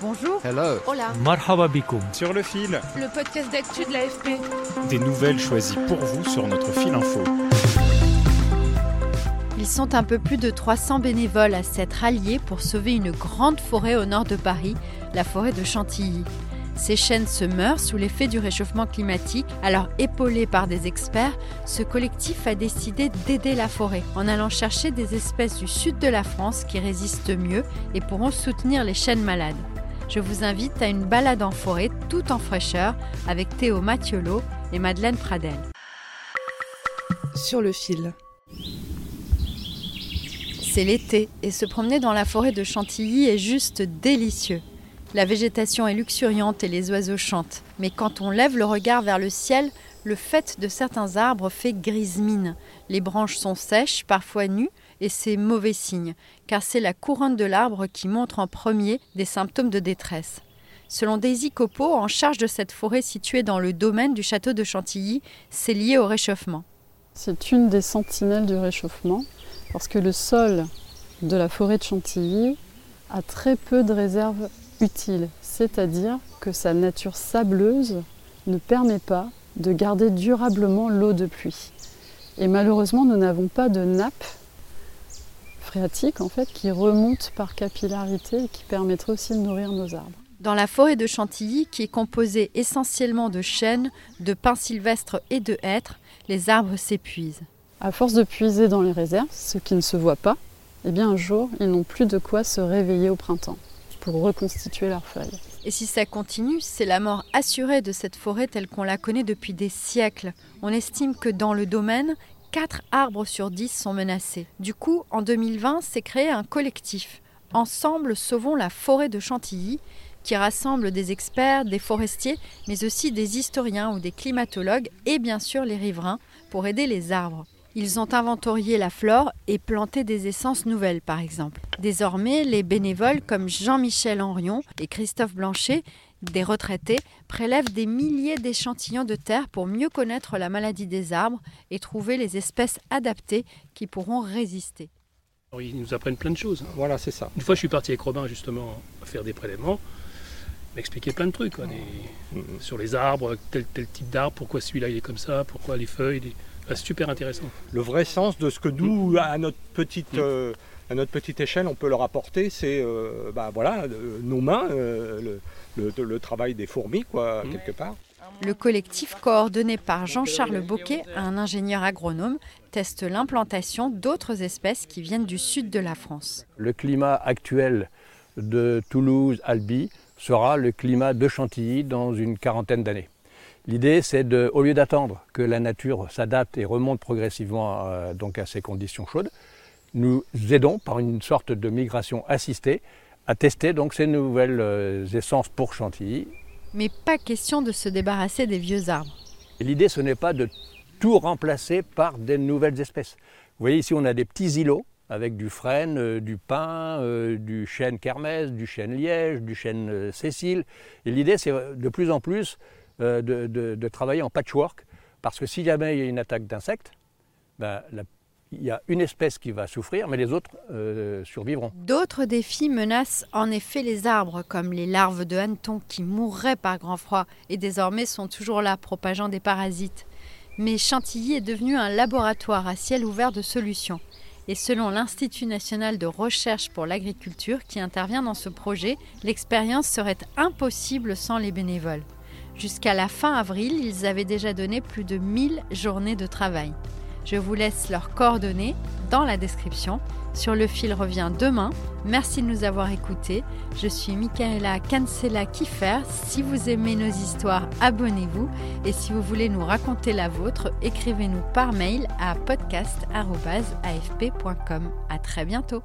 Bonjour. Hello. Hola. Marhaba bikoum. Sur le fil, Le podcast d'actu de l'AFP. des nouvelles choisies pour vous sur notre fil info. Ils sont un peu plus de 300 bénévoles à s'être alliés pour sauver une grande forêt au nord de Paris, la forêt de Chantilly. Ces chênes se meurent sous l'effet du réchauffement climatique, alors épaulé par des experts, ce collectif a décidé d'aider la forêt en allant chercher des espèces du sud de la France qui résistent mieux et pourront soutenir les chênes malades. Je vous invite à une balade en forêt tout en fraîcheur avec Théo Mathiolo et Madeleine Pradel. Sur le fil. C'est l'été et se promener dans la forêt de Chantilly est juste délicieux. La végétation est luxuriante et les oiseaux chantent. Mais quand on lève le regard vers le ciel, le fait de certains arbres fait grise mine. Les branches sont sèches, parfois nues, et c'est mauvais signe, car c'est la couronne de l'arbre qui montre en premier des symptômes de détresse. Selon Daisy Copeau, en charge de cette forêt située dans le domaine du château de Chantilly, c'est lié au réchauffement. C'est une des sentinelles du réchauffement parce que le sol de la forêt de Chantilly a très peu de réserves utiles, c'est-à-dire que sa nature sableuse ne permet pas de garder durablement l'eau de pluie. Et malheureusement, nous n'avons pas de nappe phréatique en fait qui remonte par capillarité et qui permettrait aussi de nourrir nos arbres. Dans la forêt de Chantilly, qui est composée essentiellement de chênes, de pins sylvestres et de hêtres, les arbres s'épuisent. À force de puiser dans les réserves, ce qui ne se voit pas, eh bien un jour, ils n'ont plus de quoi se réveiller au printemps pour reconstituer leurs feuilles. Et si ça continue, c'est la mort assurée de cette forêt telle qu'on la connaît depuis des siècles. On estime que dans le domaine, 4 arbres sur 10 sont menacés. Du coup, en 2020, s'est créé un collectif. Ensemble, sauvons la forêt de Chantilly, qui rassemble des experts, des forestiers, mais aussi des historiens ou des climatologues et bien sûr les riverains pour aider les arbres. Ils ont inventorié la flore et planté des essences nouvelles, par exemple. Désormais, les bénévoles comme Jean-Michel Henrion et Christophe Blanchet, des retraités, prélèvent des milliers d'échantillons de terre pour mieux connaître la maladie des arbres et trouver les espèces adaptées qui pourront résister. Alors, ils nous apprennent plein de choses. hein. Voilà, c'est ça. Une fois, je suis parti avec Robin justement à faire des prélèvements, m'expliquer plein de trucs quoi, des- sur les arbres, tel, tel type d'arbre, pourquoi celui-là il est comme ça, pourquoi les feuilles. les- Ah, super intéressant. Le vrai sens de ce que nous, à notre petite, Mm. euh, à notre petite échelle, on peut leur apporter, c'est euh, bah, voilà, euh, nos mains, euh, le, le- le travail des fourmis, quoi, Mm. quelque part. Le collectif coordonné par Jean-Charles Boquet, un ingénieur agronome, teste l'implantation d'autres espèces qui viennent du sud de la France. Le climat actuel de Toulouse, Albi, sera le climat de Chantilly dans une quarantaine d'années. L'idée, c'est de, au lieu d'attendre que la nature s'adapte et remonte progressivement euh, donc à ces conditions chaudes, nous aidons par une sorte de migration assistée à tester donc ces nouvelles euh, essences pour Chantilly. Mais pas question de se débarrasser des vieux arbres. Et L'idée, ce n'est pas de tout remplacer par des nouvelles espèces. Vous voyez ici, on a des petits îlots avec du frêne, euh, du pin, euh, du chêne kermès, du chêne liège, du chêne euh, cécile. Et l'idée, c'est de plus en plus de, de- travailler en patchwork, parce que si jamais il y a une attaque d'insectes, ben, il y a une espèce qui va souffrir, mais les autres euh, survivront. D'autres défis menacent en effet les arbres, comme les larves de hannetons qui mourraient par grand froid et désormais sont toujours là, propageant des parasites. Mais Chantilly est devenu un laboratoire à ciel ouvert de solutions. Et selon l'Institut national de recherche pour l'agriculture qui intervient dans ce projet, l'expérience serait impossible sans les bénévoles. Jusqu'à la fin avril, ils avaient déjà donné plus de 1000 journées de travail. Je vous laisse leurs coordonnées dans la description. Sur le fil revient demain. Merci de nous avoir écoutés. Je suis Michaela Cancela Kiffer. Si vous aimez nos histoires, abonnez-vous. Et si vous voulez nous raconter la vôtre, écrivez-nous par mail à podcast.afp.com. À très bientôt.